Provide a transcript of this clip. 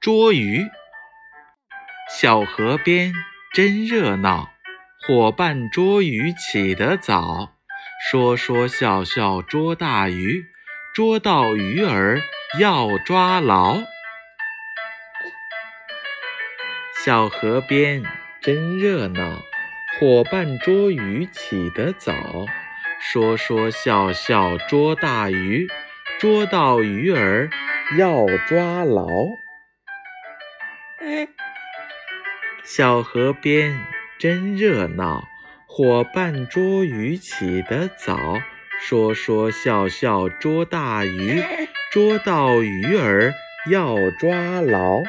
捉鱼。小河边真热闹，伙伴捉鱼起得早，说说笑笑捉大鱼，捉到鱼儿要抓牢。小河边真热闹，伙伴捉鱼起得早，说说笑笑捉大鱼，捉到鱼儿要抓牢。小河边真热闹，伙伴捉鱼起得早，说说笑笑捉大鱼，捉到鱼儿要抓牢。